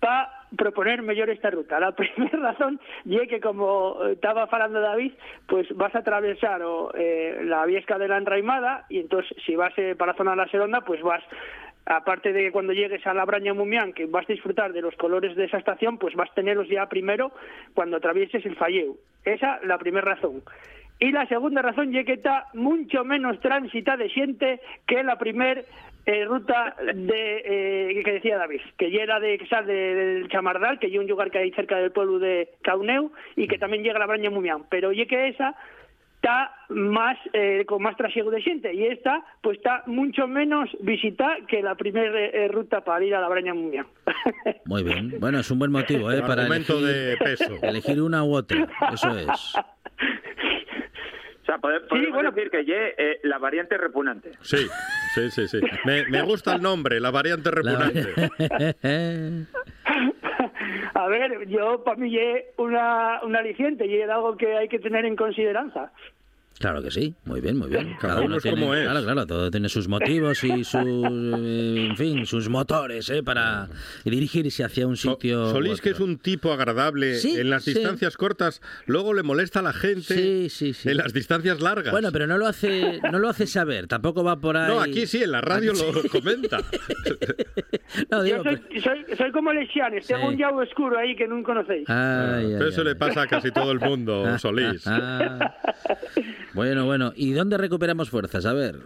para proponer mejor esta ruta. La <laughs> primera razón es que, como estaba falando David, pues vas a atravesar o, eh, la Viesca de la Enraimada y entonces si vas eh, para la zona de la Seronda, pues vas aparte de que cuando llegues a la Braña Mumián, que vas a disfrutar de los colores de esa estación, pues vas a tenerlos ya primero cuando atravieses el Falleu. Esa la primera razón. Y la segunda razón es que está mucho menos tránsita de gente que la primer eh, ruta de eh, que decía David, que ya era de que sale de- del Chamardal, que es un lugar que hay cerca del pueblo de Cauneu y que también llega a la Braña Mumián. Pero oye que esa está más eh, con más trasiego de gente y esta pues está mucho menos visitada que la primera eh, ruta para ir a la Braña Mumián. <laughs> Muy bien. Bueno, es un buen motivo, ¿eh? Para elegir, de peso. elegir una u otra. Eso es. O sea, pode- podemos decir que ye eh, la variante repugnante. Sí, sí, sí, sí. Me, me gusta el nombre, la variante repugnante. <laughs> a ver, yo para mí es una, un aliciente y es algo que hay que tener en considerancia. Claro que sí, muy bien, muy bien. Cada uno es tiene, como es. Claro, claro, todo tiene sus motivos y sus, eh, en fin, sus motores, ¿eh? Para dirigirse hacia un sitio. u Solís, que es un tipo agradable Sí, en las sí. distancias cortas, luego le molesta a la gente Sí, sí, sí. en las distancias largas. Bueno, pero no lo hace, no lo hace saber. Tampoco va por ahí. no, aquí sí, en la radio lo <laughs> comenta. <laughs> No, digo, Yo soy, soy, soy como Lexianes, tengo Sí. un llavo oscuro ahí que no conocéis. Ay, ay, Pero eso ay. le pasa a casi todo el mundo, <laughs> Solís. Ah. Bueno, bueno. ¿Y dónde recuperamos fuerzas? A ver.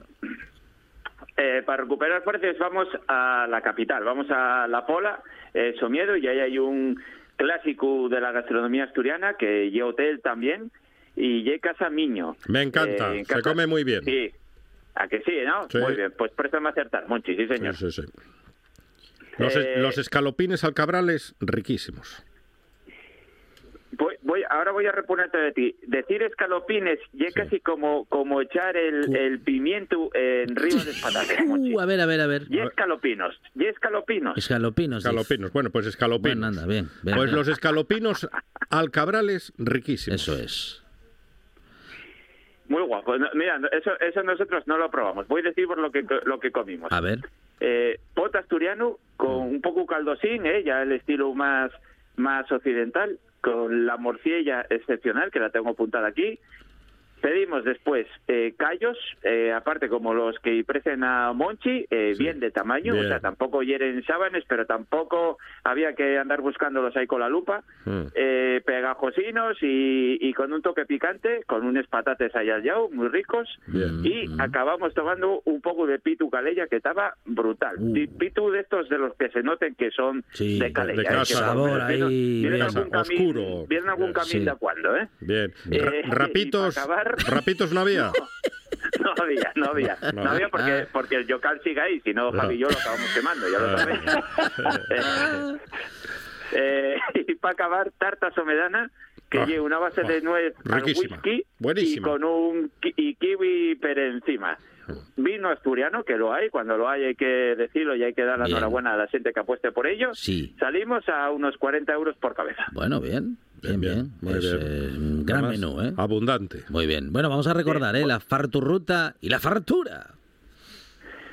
Eh, para recuperar fuerzas vamos a la capital, vamos a La Pola, eh, Somiedo, y ahí hay un clásico de la gastronomía asturiana que lleva hotel también, y ya Casa Miño. Me encanta, Eh, se Casa- come muy bien. Sí, a que sí, ¿no? Sí. Muy bien, pues préstame acertar, Monchi, sí señor. Sí, sí, sí. Los, es- Eh, los escalopines alcabrales, riquísimos. Voy, voy, ahora voy a reponerte de ti. Decir escalopines y es casi como, como echar el, el pimiento en río de patatas. <laughs> Uh, a ver, a ver, a ver. Y escalopinos, y escalopinos. Escalopinos. dice. Escalopinos, bueno, pues escalopinos. Bueno, anda, bien. bien, Pues bien. los escalopinos alcabrales, riquísimos. Eso es. muy guapo. Mira, eso, eso nosotros no lo probamos. Voy a decir por lo que, lo que comimos. A ver. Eh, pot asturiano con un poco caldosín, eh, ya el estilo más, más occidental, con la morcilla excepcional, que la tengo apuntada aquí. Pedimos después eh, callos, eh, aparte como los que ofrecen a Monchi, eh, bien de tamaño, Bien. o sea, tampoco hieren sábanes, pero tampoco había que andar buscándolos ahí con la lupa. Mm. Eh, pegajosinos y, y con un toque picante, con unos patates ahí al yao, muy ricos. Bien. Y acabamos tomando un poco de pitu calella que estaba brutal. Y Pitu de estos de los que se noten que son Uh. Sí, de calella. de casa. Que Sabor vienen- ahí, vienen bien. algún camín, Oscuro. vienen algún camín Sí. de cuando, ¿eh? Bien. Eh, <laughs> rapitos, rapitos <laughs> no había. No había, no había. No. No, había Ah. porque, porque el yocal sigue ahí, si no. Javi y yo lo acabamos quemando, ya lo Ah. sabéis. <laughs> Eh, <laughs> y para acabar, tarta somedana, que Ah, lleva una base de ah, nuez al whisky y con un ki- y kiwi per encima. Vino asturiano, que lo hay, cuando lo hay hay que decirlo y hay que dar la Bien. enhorabuena a la gente que apueste por ello. Sí. Salimos a unos 40 euros por cabeza. Bueno, bien. Bien, bien. muy bien. eh, un gran Además, menú, ¿eh? Abundante. Muy bien. Bueno, vamos a recordar, ¿eh? La farturruta y la fartura.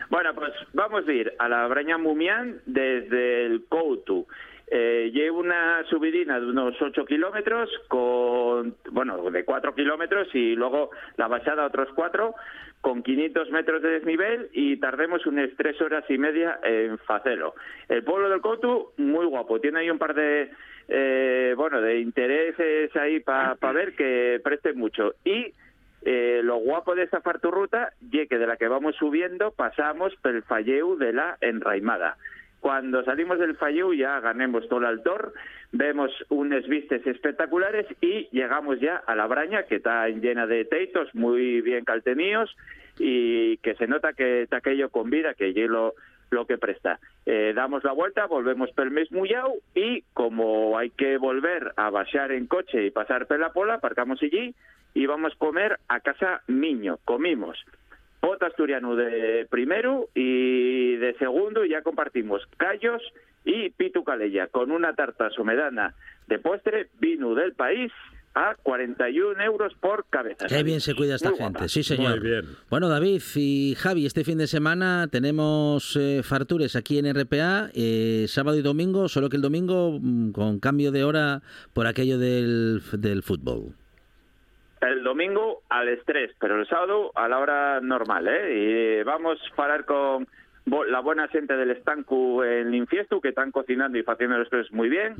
Bueno, pues vamos a ir a la Braña Mumián desde el Coutu. Eh, lleva una subidina de unos 8 kilómetros, con, bueno, de 4 kilómetros y luego la bajada otros 4, con 500 metros de desnivel y tardemos unas 3 horas y media en Facelo. El pueblo del Coutu, muy guapo, tiene ahí un par de, eh, bueno, de intereses ahí para ver que presten mucho. Y eh, lo guapo de esta farturruta y que de la que vamos subiendo pasamos pel falleu de la enraimada. Cuando salimos del falleu ya ganemos todo el altor, vemos unas vistas espectaculares y llegamos ya a la braña que está llena de teitos muy bien calteníos y que se nota que está aquello con vida, que allí lo, que presta. Eh, damos la vuelta, volvemos pel mismo llau y como hay que volver a baixar en coche y pasar per la pola, aparcamos allí y vamos a comer a casa Miño. Comimos pot asturiano de primero y de segundo y ya compartimos callos y pitu calella con una tarta somedana de postre, vino del país a 41 euros por cabeza. Qué bien se cuida esta Muy gente, guapa. sí señor. Muy bien. Bueno, David y Javi, este fin de semana tenemos eh, fartures aquí en RPA, eh, sábado y domingo, solo que el domingo mm, con cambio de hora por aquello del, del fútbol. El domingo al estrés, pero el sábado a la hora normal, ¿eh? Y vamos a hablar con la buena gente del estanco en Infiestu, que están cocinando y haciendo las cosas muy bien.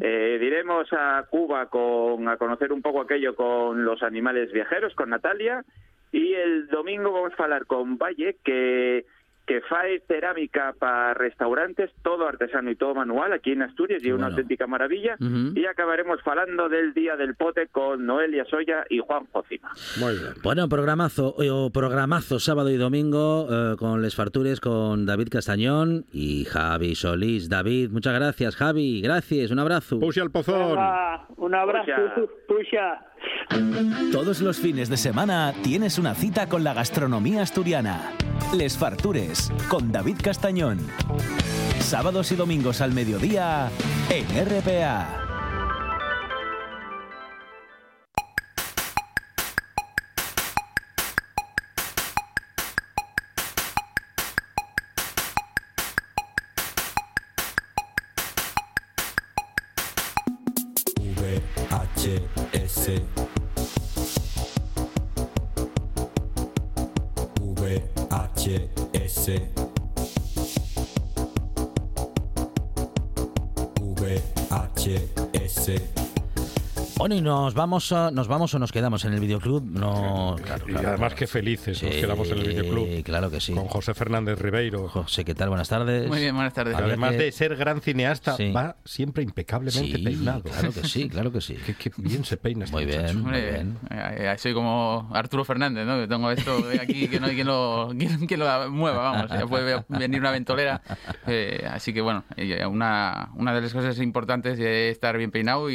Eh, diremos a Cuba con, a conocer un poco aquello con los animales viajeros, con Natalia. Y el domingo vamos a hablar con Valle, que, que fae cerámica para restaurantes, todo artesano y todo manual, aquí en Asturias, y es una Bueno. auténtica maravilla. Ujú. Y acabaremos hablando del Día del Pote con Noelia Soya y Juan Jocima. Muy bien. Bueno, programazo, o programazo sábado y domingo eh, con Les Fartures con David Castañón y Javi Solís. David, muchas gracias, Javi. Gracias, un abrazo. Pusi al pozón. Un abrazo, Pusha. Todos los fines de semana tienes una cita con la gastronomía asturiana. Les Fartures, con David Castañón. Sábados y domingos al mediodía en RPA. Ouvert. V-A-T-S. V-A-T-S. Bueno, y nos vamos, a- nos vamos o nos quedamos en el videoclub. No, claro, Y claro. además qué felices nos quedamos en el videoclub. Claro que sí. Con José Fernández Ribeiro. José, ¿qué tal? Buenas tardes. Muy bien, buenas tardes. Que además que- de ser gran cineasta, Sí. va siempre impecablemente Sí, peinado. claro que sí, claro que sí. <laughs> Qué, qué bien se peina este Muy bien, muy bien. eh, eh, soy como Arturo Fernández, ¿no? Que tengo esto aquí que no hay quien lo, <laughs> quien, quien lo mueva, vamos. Ya puede venir una ventolera. Eh, así que bueno, eh, una, una de las cosas importantes es estar bien peinado y,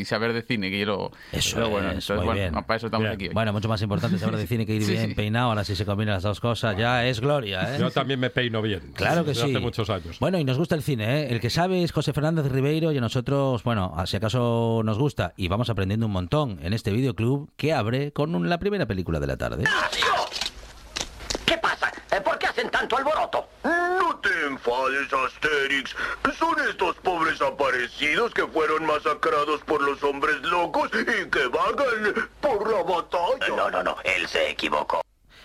y saber de cine. Que lo, Eso bueno. es, Entonces, muy bueno, bien. para eso estamos aquí. hoy. Bueno, mucho más importante saber de <laughs> cine que ir Sí, bien sí. peinado. Ahora si se combinan las dos cosas, ya es gloria, ¿eh? Yo también me peino bien. Claro que sí. Hace muchos años. Bueno, y nos gusta el cine, ¿eh? El que sabe es José Fernández Ribeiro y a nosotros, bueno, si acaso nos gusta y vamos aprendiendo un montón en este videoclub que abre con la primera película de la tarde. ¿Qué pasa? Eh, ¿Por qué hacen tanto alboroto? No te enfades, Asterix. Son estos pobres aparecidos que fueron masacrados por los hombres locos y que vagan por la batalla. No, no, no, él se equivocó.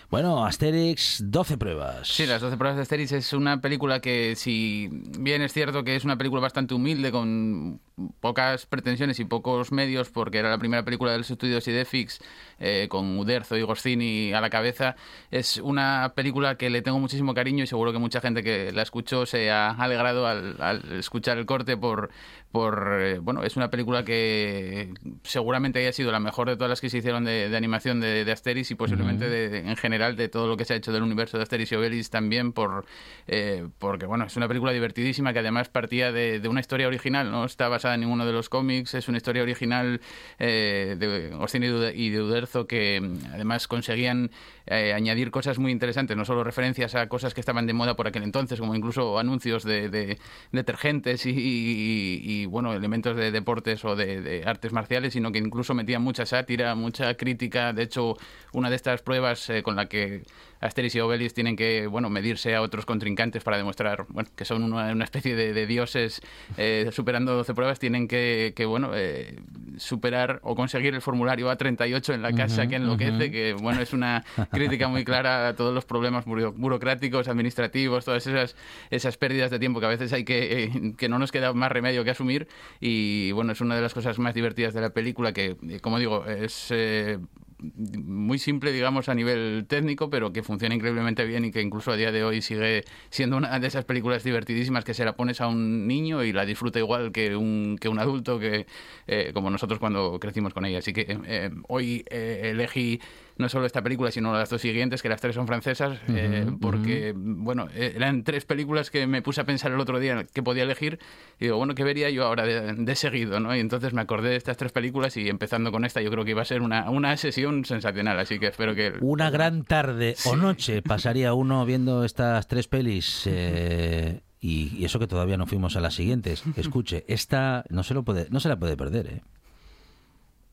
Bueno, Asterix, 12 pruebas. Sí, Las 12 pruebas de Asterix es una película que, si bien es cierto que es una película bastante humilde, con pocas pretensiones y pocos medios, porque era la primera película de los estudios Idefix, eh, con Uderzo y Goscini a la cabeza, es una película que le tengo muchísimo cariño y seguro que mucha gente que la escuchó se ha alegrado al, al escuchar el corte por... por eh, bueno, es una película que seguramente haya sido la mejor de todas las que se hicieron de, de animación de, de Asterix y posiblemente de- de- en general de todo lo que se ha hecho del universo de Asterix y Obelix también por eh, porque bueno es una película divertidísima que además partía de, una historia original no está basada en ninguno de los cómics es una historia original eh, de Goscinny y de- Uderzo que mm, además conseguían eh, añadir cosas muy interesantes no solo referencias a cosas que estaban de moda por aquel entonces como incluso anuncios de, de detergentes y, y- y, bueno elementos de deportes o de, artes marciales sino que incluso metían mucha sátira mucha crítica. De hecho una de estas pruebas eh, con la que Asterix y Obelix tienen que bueno medirse a otros contrincantes para demostrar bueno, que son una, una especie de, de dioses eh, superando 12 pruebas tienen que, que, bueno eh, superar o conseguir el formulario A38 en la casa Ujú, que enloquece ujú. que bueno es una crítica muy clara a todos los problemas buro- burocráticos administrativos todas esas esas pérdidas de tiempo que a veces hay que eh, que no nos queda más remedio que asumir y bueno es una de las cosas más divertidas de la película que eh, como digo es eh, muy simple, digamos, a nivel técnico, pero que funciona increíblemente bien y que incluso a día de hoy sigue siendo una de esas películas divertidísimas que se la pones a un niño y la disfruta igual que un, que un adulto, que eh, como nosotros cuando crecimos con ella. Así que eh, hoy eh, elegí no solo esta película, sino las dos siguientes, que las tres son francesas, eh, Ujú, porque, bueno, eh, eran tres películas que me puse a pensar el otro día que podía elegir y digo, bueno, ¿qué vería yo ahora de, de seguido? ¿no? Y entonces me acordé de estas tres películas y empezando con esta yo creo que iba a ser una, una sesión sensacional, así que espero que... Una gran tarde o noche <laughs> pasaría uno viendo estas tres pelis. eh, y, y eso que todavía no fuimos a las siguientes. Escuche, esta no se, lo puede, no se la puede perder, ¿eh?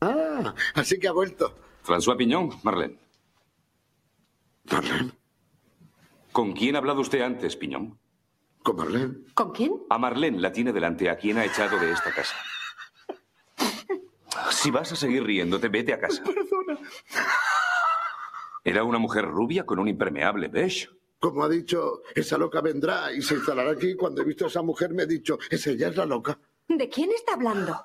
Ah, así que ha vuelto. François Piñón, Marlene. ¿Marlene? ¿Con quién ha hablado usted antes, Piñón? ¿Con Marlene? ¿Con quién? A Marlene la tiene delante, a quien ha echado de esta casa. <laughs> Si vas a seguir riéndote, vete a casa. Perdona. Era una mujer rubia con un impermeable beige. Como ha dicho, esa loca vendrá y se instalará aquí. Cuando he visto a esa mujer me he dicho, es ella es la loca. ¿De quién está hablando?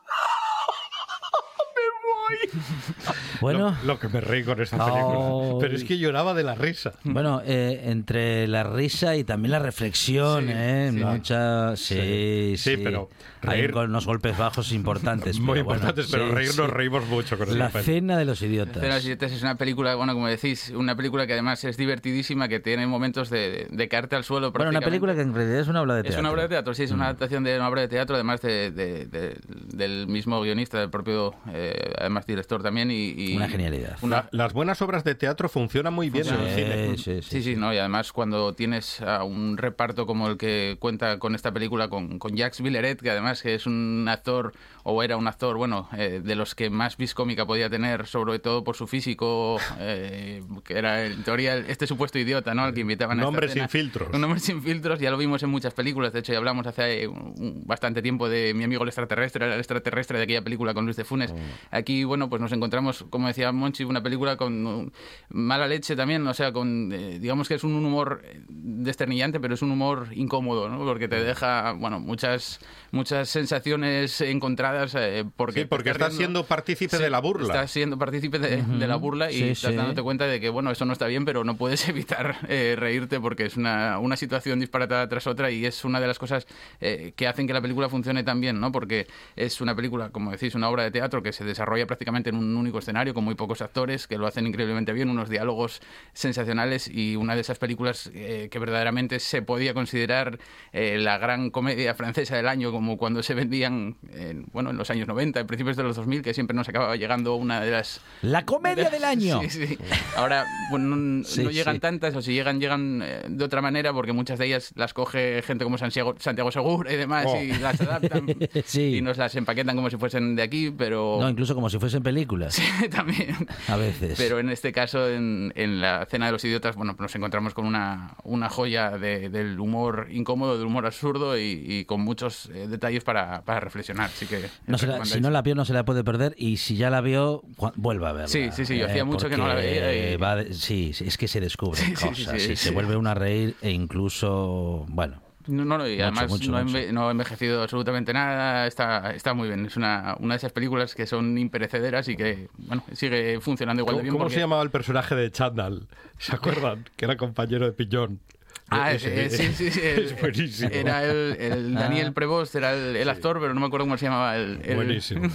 <laughs> Bueno. Lo, lo que me reí con esta película. Ay. Pero es que lloraba de la risa. Bueno, eh, entre la risa y también la reflexión, Sí, ¿eh? sí. Mucha... Sí, sí. Sí, pero Hay reír- con unos golpes bajos importantes. <laughs> Muy pero bueno, importantes, pero sí, reír sí. nos reímos mucho con La esa cena de los Cena de los idiotas. Idiotas es una película, bueno, como decís, una película que además es divertidísima, que tiene momentos de, de caerte al suelo. Bueno, una película que en realidad es una obra de teatro. Es una obra de teatro, sí, es una Mm. adaptación de una obra de teatro, además de, de- de- del mismo guionista, del propio, eh, además director también. Y, y- Una genialidad. una- La- las buenas obras de teatro funcionan muy bien en el cine. Sí, Sí, sí, no, y además cuando tienes a un reparto como el que cuenta con esta película, con, con Jacques Villeret, que además que es un actor, o era un actor, bueno, eh, de los que más vis cómica podía tener, sobre todo por su físico, eh, que era en teoría este supuesto idiota, ¿no? Al que invitaban a Un esta hombre cena. sin filtros. Un hombre sin filtros, ya lo vimos en muchas películas, de hecho ya hablamos hace un- bastante tiempo de Mi amigo el extraterrestre, era el extraterrestre de aquella película con Luis de Funes. Aquí, bueno, pues nos encontramos, como decía Monchi, una película con uh, mala leche también, o sea, con, eh, digamos que es un humor eh, desternillante, pero es un humor incómodo, ¿no? Porque te deja, bueno, muchas, muchas sensaciones encontradas eh, porque... Sí, porque estás siendo partícipe Sí, de la burla. Estás siendo partícipe de, la burla y Sí, estás sí. dándote cuenta de que, bueno, eso no está bien, pero no puedes <laughs> evitar eh, reírte porque es una, una situación disparatada tras otra y es una de las cosas eh, que hacen que la película funcione tan bien, ¿no? Porque es una película, como decís, una obra de teatro que se desarrolla prácticamente prácticamente en un único escenario con muy pocos actores que lo hacen increíblemente bien, unos diálogos sensacionales y una de esas películas eh, que verdaderamente se podía considerar eh, la gran comedia francesa del año, como cuando se vendían en, bueno, en los años 90, en principios de los 2000, que siempre nos acababa llegando una de las... La comedia del año. <laughs> Sí, sí. Ahora, bueno, no, Sí, no llegan tantas, o si llegan, llegan eh, de otra manera, porque muchas de ellas las coge gente como Santiago, Santiago Segura y demás, Oh. y las adaptan <laughs> y nos las empaquetan como si fuesen de aquí, pero... No, incluso como si fuesen películas. <laughs> también. A veces. Pero en este caso, en, en la cena de los idiotas, bueno, nos encontramos con una, una joya de- del humor incómodo, del humor absurdo y, y con muchos eh, detalles para, para reflexionar. Así que No se la- si no la vio, no se la puede perder. Y si ya la vio, vuelva a verla. Sí, sí, sí, yo hacía mucho que no la veía y- va de- sí, sí, es que se descubren <laughs> Sí, sí, cosas. sí, y sí. se vuelve una a reír e incluso, bueno. No, no, no, y Mucho, además mucho, no, ha mucho. enve- no ha envejecido absolutamente nada, está, está muy bien. Es una, una de esas películas que son imperecederas y que, bueno, sigue funcionando igual de ¿Cómo, bien. cómo porque- se llamaba el personaje de Chandal? ¿Se acuerdan? <laughs> Que era compañero de Pillón. Ah, Ese- eh, sí, sí, sí. <laughs> el- Es buenísimo. Era el, el Daniel Ah. Prevost, era el, el actor, pero no me acuerdo cómo se llamaba. El, el- <laughs> Buenísimo,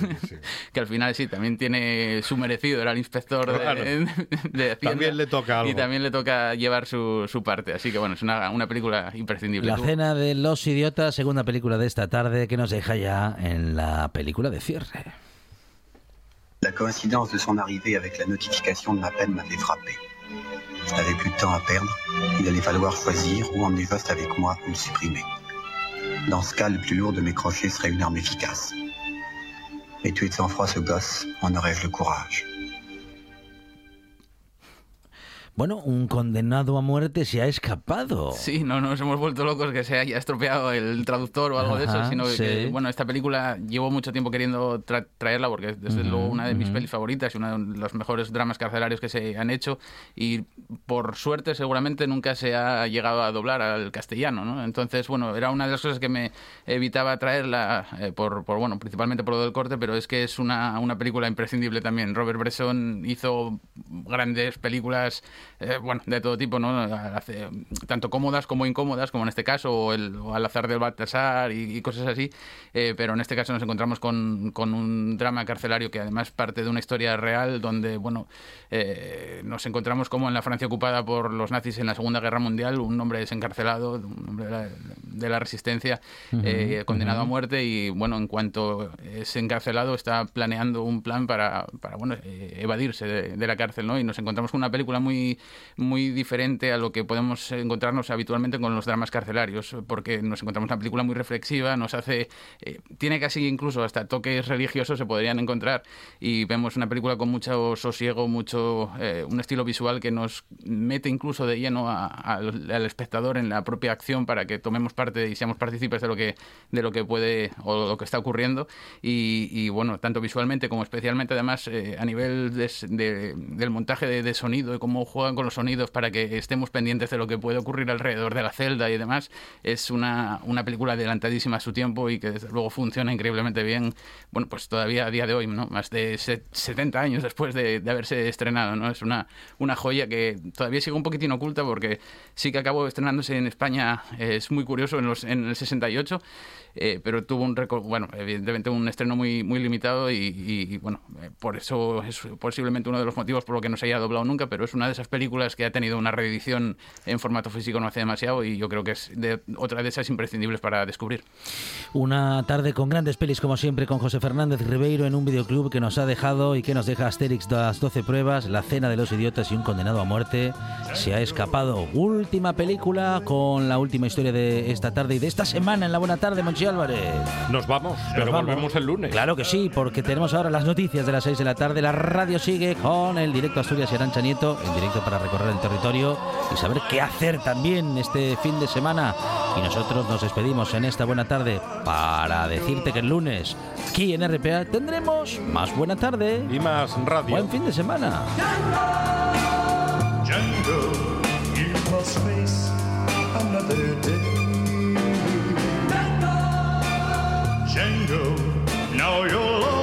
que al final sí, también tiene su merecido, era el inspector de- Claro. <laughs> de, Hacienda. También le toca algo. Y también le toca llevar su, su parte. Así que bueno, es una, una película imprescindible. La Tú- cena de los idiotas, segunda película de esta tarde, que nos deja ya en la película de cierre. La coïncidence de son arrivée avec la notification de ma peine m'avait frappé. Je n'avais plus de temps à perdre. Il allait falloir choisir ou emmener Vost avec moi ou le supprimer. Dans ce cas, le plus lourd de mes crochets serait une arme efficace. Mais tuer de sang-froid ce gosse, en aurais-je le courage? Bueno, un condenado a muerte se ha escapado. Sí, no nos hemos vuelto locos que se haya estropeado el traductor o algo de eso, sino sí. que, bueno, esta película llevo mucho tiempo queriendo tra- traerla porque es desde luego una de mis pelis favoritas y uno de los mejores dramas carcelarios que se han hecho y por suerte seguramente nunca se ha llegado a doblar al castellano, ¿no? Entonces, bueno, era una de las cosas que me evitaba traerla eh, por, por, bueno, principalmente por lo del corte, pero es que es una, una película imprescindible también. Robert Bresson hizo grandes películas, eh, bueno, de todo tipo, ¿no? Tanto cómodas como incómodas, como en este caso, o, el, o Al azar del Baltasar y, y cosas así, eh, pero en este caso nos encontramos con, con un drama carcelario que además parte de una historia real donde, bueno, eh, nos encontramos como en la Francia ocupada por los nazis en la Segunda Guerra Mundial, un hombre desencarcelado, un hombre de la, de la resistencia, eh, Ujú, condenado a muerte y, bueno, en cuanto es encarcelado está planeando un plan para, para bueno, eh, evadirse de, de la cárcel, ¿no? Y nos encontramos con una película muy, muy diferente a lo que podemos encontrarnos habitualmente con los dramas carcelarios, porque nos encontramos una película muy reflexiva, nos hace, eh, tiene casi incluso hasta toques religiosos se podrían encontrar y vemos una película con mucho sosiego, mucho, eh, un estilo visual que nos mete incluso de lleno a- al, al espectador en la propia acción para que tomemos parte y seamos partícipes de lo que, de lo que puede o lo que está ocurriendo. Y, y, bueno, tanto visualmente como especialmente además eh, a nivel de, de- del montaje de, de sonido y cómo juegan con los sonidos para que estemos pendientes de lo que puede ocurrir alrededor de la celda y demás, es una, una película adelantadísima a su tiempo y que desde luego funciona increíblemente bien, bueno, pues todavía a día de hoy, ¿no? Más de se- 70 años después de, de haberse estrenado, ¿no? Es una, una joya que todavía sigue un poquitín oculta porque sí que acabó estrenándose en España, es muy curioso, en, los, en el 68, eh, pero tuvo un récord, bueno, evidentemente un estreno muy, muy limitado y, y- y, bueno, eh, por eso es posiblemente uno de los motivos por lo que no se haya doblado nunca, pero es una de esas películas que ha tenido una reedición en formato físico no hace demasiado y yo creo que es de, otra de esas imprescindibles para descubrir. Una tarde con grandes pelis, como siempre, con José Fernández Ribeiro en un videoclub que nos ha dejado y que nos deja Asterix las 12 pruebas, La cena de los idiotas y un condenado a muerte. Se ha escapado. Última película con la última historia de esta tarde y de esta semana en la Buena Tarde, Monchi Álvarez. Nos vamos, pero vamos. volvemos el lunes. Claro que sí, porque tenemos ahora las noticias de las 6 de la tarde. La radio sigue con el directo Asturias y Arancha Nieto, en directo para recorrer el territorio y saber qué hacer también este fin de semana. Y nosotros nos despedimos en esta buena tarde para decirte que el lunes aquí en RPA tendremos más buena tarde y más radio. Buen fin de semana. Django, you must face another day. window. Now you're